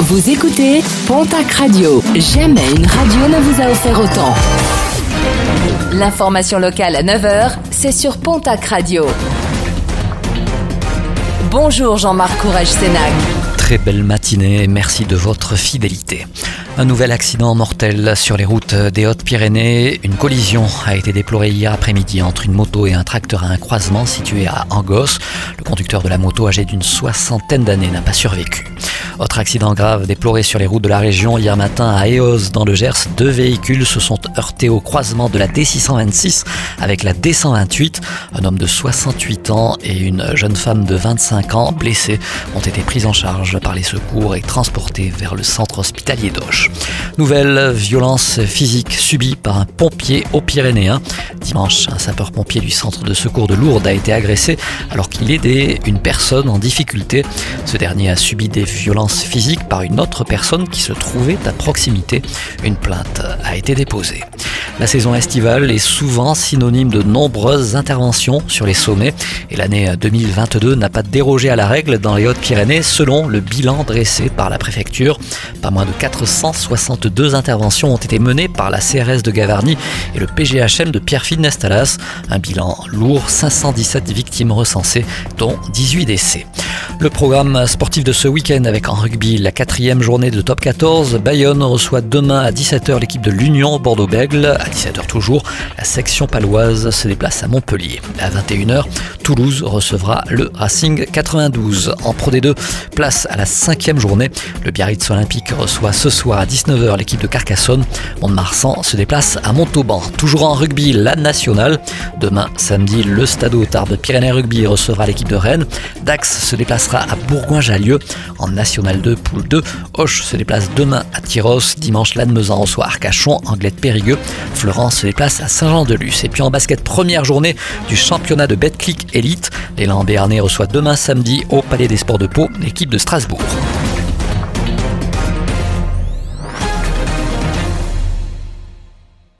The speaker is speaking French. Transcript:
Vous écoutez Pontac Radio. Jamais une radio ne vous a offert autant. L'information locale à 9h, c'est sur Pontac Radio. Bonjour Jean-Marc Courage Sénac. Très belle matinée merci de votre fidélité. Un nouvel accident mortel sur les routes des Hautes-Pyrénées. Une collision a été déplorée hier après-midi entre une moto et un tracteur à un croisement situé à Angos. Le conducteur de la moto, âgé d'une soixantaine d'années, n'a pas survécu. Autre accident grave déploré sur les routes de la région hier matin à Eos dans le Gers. Deux véhicules se sont heurtés au croisement de la D626 avec la D128. Un homme de 68 ans et une jeune femme de 25 ans blessés ont été pris en charge par les secours et transportés vers le centre hospitalier d'Auch. Nouvelle violence physique subie par un pompier aux Pyrénéens. Dimanche, un sapeur-pompier du centre de secours de Lourdes a été agressé alors qu'il aidait une personne en difficulté. Ce dernier a subi des violences physiques par une autre personne qui se trouvait à proximité. Une plainte a été déposée. La saison estivale est souvent synonyme de nombreuses interventions sur les sommets et l'année 2022 n'a pas dérogé à la règle dans les Hautes-Pyrénées selon le bilan dressé par la préfecture. Pas moins de 462 interventions ont été menées par la CRS de Gavarnie et le PGHM de Pierrefitte Nestalas. Un bilan lourd, 517 victimes recensées, dont 18 décès. Le programme sportif de ce week-end avec en rugby la quatrième journée de top 14. Bayonne reçoit demain à 17h l'équipe de l'Union Bordeaux-Bègle. À 17h toujours, la section paloise se déplace à Montpellier. À 21h, Toulouse recevra le Racing 92. En Pro D2, place à la cinquième journée. Le Biarritz Olympique reçoit ce soir à 19h l'équipe de Carcassonne. Mont-de-Marsan se déplace à Montauban. Toujours en rugby, la nationale. Demain, samedi, le Stade Tarbes Pyrénées Rugby recevra l'équipe de Rennes. Dax se déplacera à Bourgoin-Jallieu. En National 2, poule 2, Hoche se déplace demain à Tyros. Dimanche, Lannemezan reçoit Arcachon, Anglette Périgueux. Florence se déplace à Saint-Jean-de-Luz. Et puis en basket, première journée du championnat de Betclic Elite. L'élan Béarnais reçoit demain samedi au Palais des Sports de Pau l'équipe de Strasbourg.